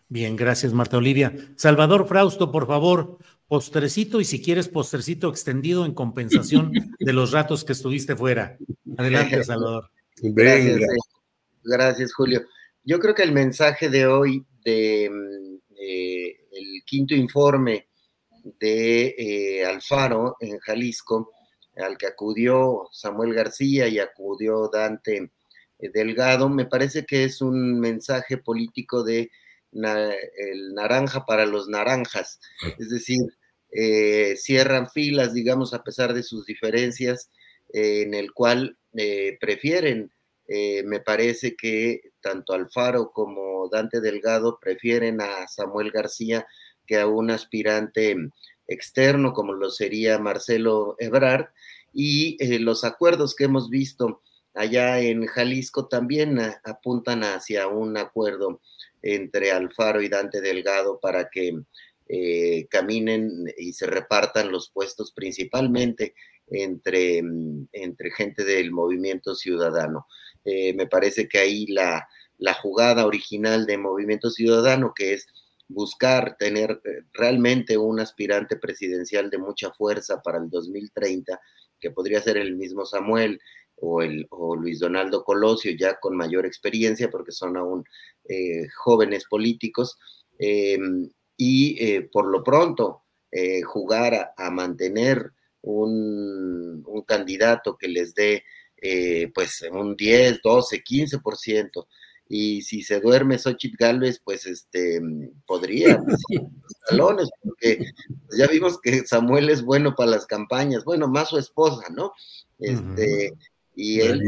Bien, gracias Marta Olivia. Salvador Frausto, por favor, postrecito y si quieres postrecito extendido en compensación de los ratos que estuviste fuera. Adelante, Salvador. Gracias, eh, gracias, Julio. Yo creo que el mensaje de hoy de, eh, el quinto informe de eh, Alfaro en Jalisco, al que acudió Samuel García y acudió Dante Delgado, me parece que es un mensaje político de el naranja para los naranjas, es decir, eh, cierran filas, digamos, a pesar de sus diferencias, eh, en el cual eh, prefieren, me parece que tanto Alfaro como Dante Delgado prefieren a Samuel García que a un aspirante externo como lo sería Marcelo Ebrard, y los acuerdos que hemos visto allá en Jalisco también apuntan hacia un acuerdo entre Alfaro y Dante Delgado para que eh, caminen y se repartan los puestos principalmente entre, entre gente del movimiento ciudadano. Eh, me parece que ahí la, la jugada original de Movimiento Ciudadano, que es buscar tener eh, realmente un aspirante presidencial de mucha fuerza para el 2030, que podría ser el mismo Samuel o, el, o Luis Donaldo Colosio, ya con mayor experiencia, porque son aún eh, jóvenes políticos, eh, y eh, por lo pronto jugar a, mantener un, un, candidato que les dé pues un 10, 12, 15%. Y si se duerme Xochitl Galvez, pues este podría salones, porque ya vimos que Samuel es bueno para las campañas, bueno, más su esposa, ¿no? Este, y él,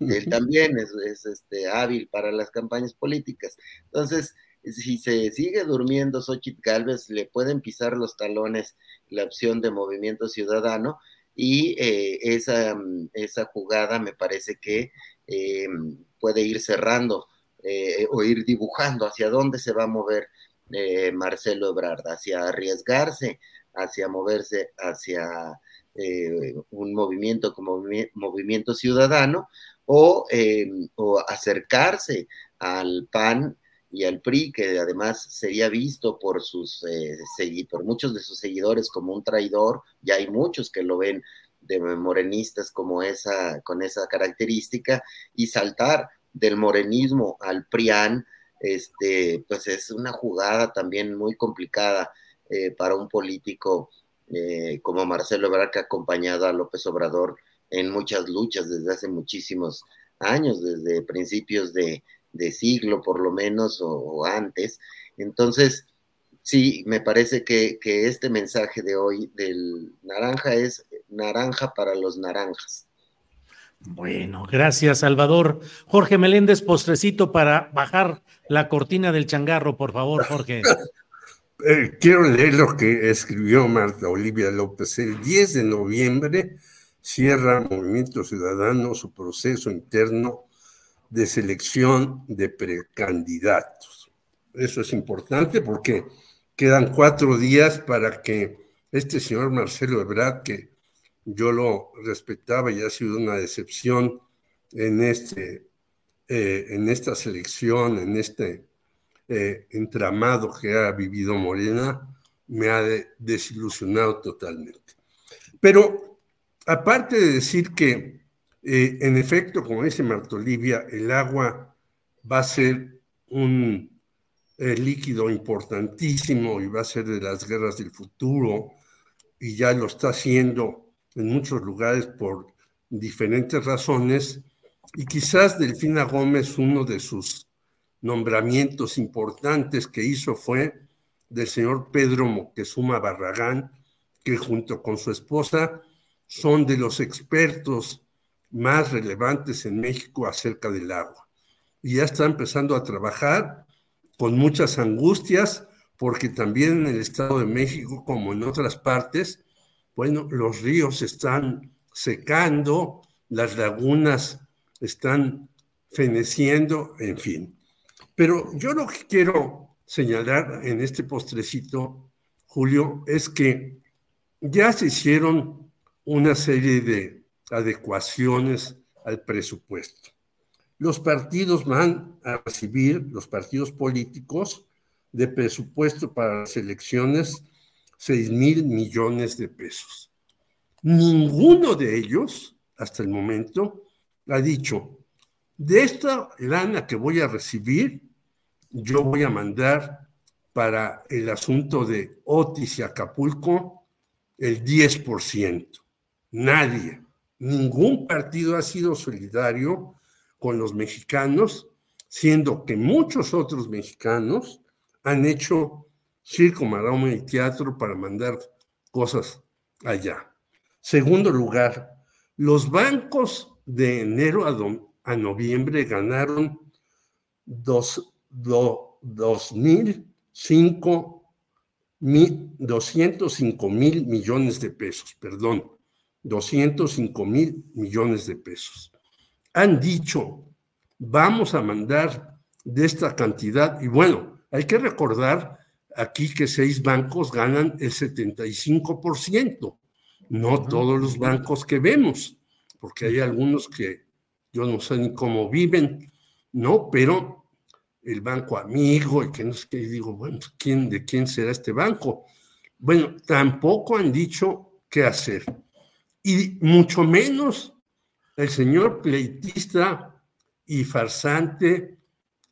él también es, este, hábil para las campañas políticas. Entonces, si se sigue durmiendo Xochitl Galvez, le pueden pisar los talones la opción de movimiento ciudadano y eh, esa, esa, jugada me parece que eh, puede ir cerrando eh, o ir dibujando hacia dónde se va a mover eh, Marcelo Ebrard, hacia arriesgarse, hacia moverse hacia eh, un movimiento como movimiento ciudadano o, o acercarse al PAN y al PRI, que además sería visto por sus por muchos de sus seguidores como un traidor, ya hay muchos que lo ven de morenistas como esa, con esa característica, y saltar del morenismo al PRIAN, este, pues es una jugada también muy complicada eh, para un político eh, como Marcelo Ebrard, que ha acompañado a López Obrador en muchas luchas desde hace muchísimos años, desde principios de, siglo por lo menos o, antes. Entonces, sí, me parece que, que, este mensaje de hoy del naranja es naranja para los naranjas. Bueno, gracias, Salvador. Jorge Meléndez, postrecito para bajar la cortina del changarro, por favor, Jorge. Eh, quiero leer lo que escribió Marta Olivia López. El 10 de noviembre cierra Movimiento Ciudadano su proceso interno de selección de precandidatos. Eso es importante porque quedan cuatro días para que este señor Marcelo Ebrard, que yo lo respetaba y ha sido una decepción en, este, eh, en esta selección, en este eh, entramado que ha vivido Morena, me ha desilusionado totalmente. Pero aparte de decir que, eh, en efecto, como dice Marta Olivia, el agua va a ser un líquido importantísimo y va a ser de las guerras del futuro, y ya lo está haciendo en muchos lugares por diferentes razones, y quizás Delfina Gómez, uno de sus nombramientos importantes que hizo fue del señor Pedro Moquezuma Barragán, que junto con su esposa son de los expertos más relevantes en México acerca del agua. Y ya está empezando a trabajar con muchas angustias, porque también en el Estado de México, como en otras partes, bueno, los ríos están secando, las lagunas están feneciendo, en fin. Pero yo lo que quiero señalar en este postrecito, Julio, es que ya se hicieron una serie de adecuaciones al presupuesto. Los partidos van a recibir, los partidos políticos, de presupuesto para las elecciones 6 mil millones de pesos. Ninguno de ellos, hasta el momento, ha dicho, de esta lana que voy a recibir, yo voy a mandar para el asunto de Otis y Acapulco el 10%. Nadie, ningún partido ha sido solidario con los mexicanos, siendo que muchos otros mexicanos han hecho circo, maroma y teatro para mandar cosas allá. Segundo lugar, los bancos de enero a, noviembre ganaron dos, do, 205 mil, 205 mil millones de pesos, perdón, 205 mil millones de pesos. Han dicho, vamos a mandar de esta cantidad, y bueno, hay que recordar aquí que seis bancos ganan el 75%, no todos los bancos que vemos, porque hay algunos que yo no sé ni cómo viven, ¿no? Pero el banco amigo y que no sé qué, digo, bueno, pues, ¿quién, ¿de quién será este banco? Bueno, tampoco han dicho qué hacer. Y mucho menos el señor pleitista y farsante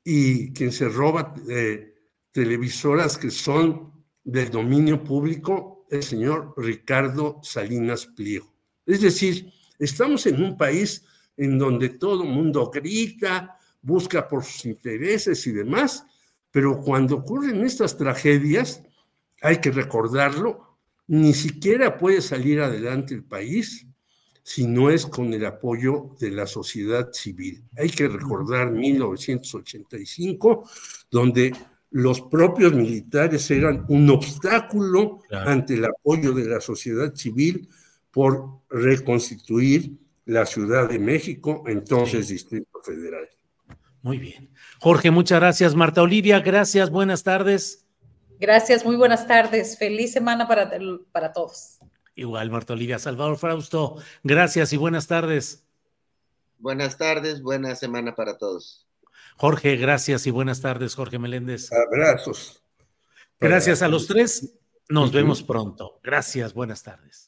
y quien se roba eh, televisoras que son del dominio público, el señor Ricardo Salinas Pliego. Es decir, estamos en un país en donde todo el mundo grita, busca por sus intereses y demás, pero cuando ocurren estas tragedias, hay que recordarlo, ni siquiera puede salir adelante el país si no es con el apoyo de la sociedad civil. Hay que recordar 1985, donde los propios militares eran un obstáculo ante el apoyo de la sociedad civil por reconstituir la Ciudad de México, entonces Distrito Federal. Muy bien. Jorge, muchas gracias. Marta Olivia, gracias. Buenas tardes. Gracias, muy buenas tardes. Feliz semana para, para todos. Igual, Marta Olivia. Salvador Frausto, gracias y buenas tardes. Buenas tardes, buena semana para todos. Jorge, gracias y buenas tardes, Jorge Meléndez. Abrazos. Gracias a los tres. Nos vemos pronto. Gracias, buenas tardes.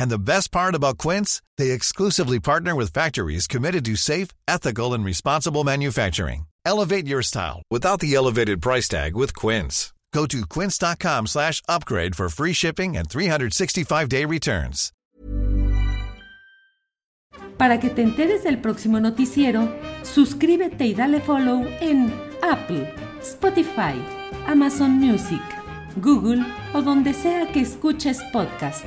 And the best part about Quince, they exclusively partner with factories committed to safe, ethical, and responsible manufacturing. Elevate your style without the elevated price tag with Quince. Go to quince.com slash upgrade for free shipping and 365-day returns. Para que te enteres del próximo noticiero, suscríbete y dale follow en Apple, Spotify, Amazon Music, Google o donde sea que escuches podcast.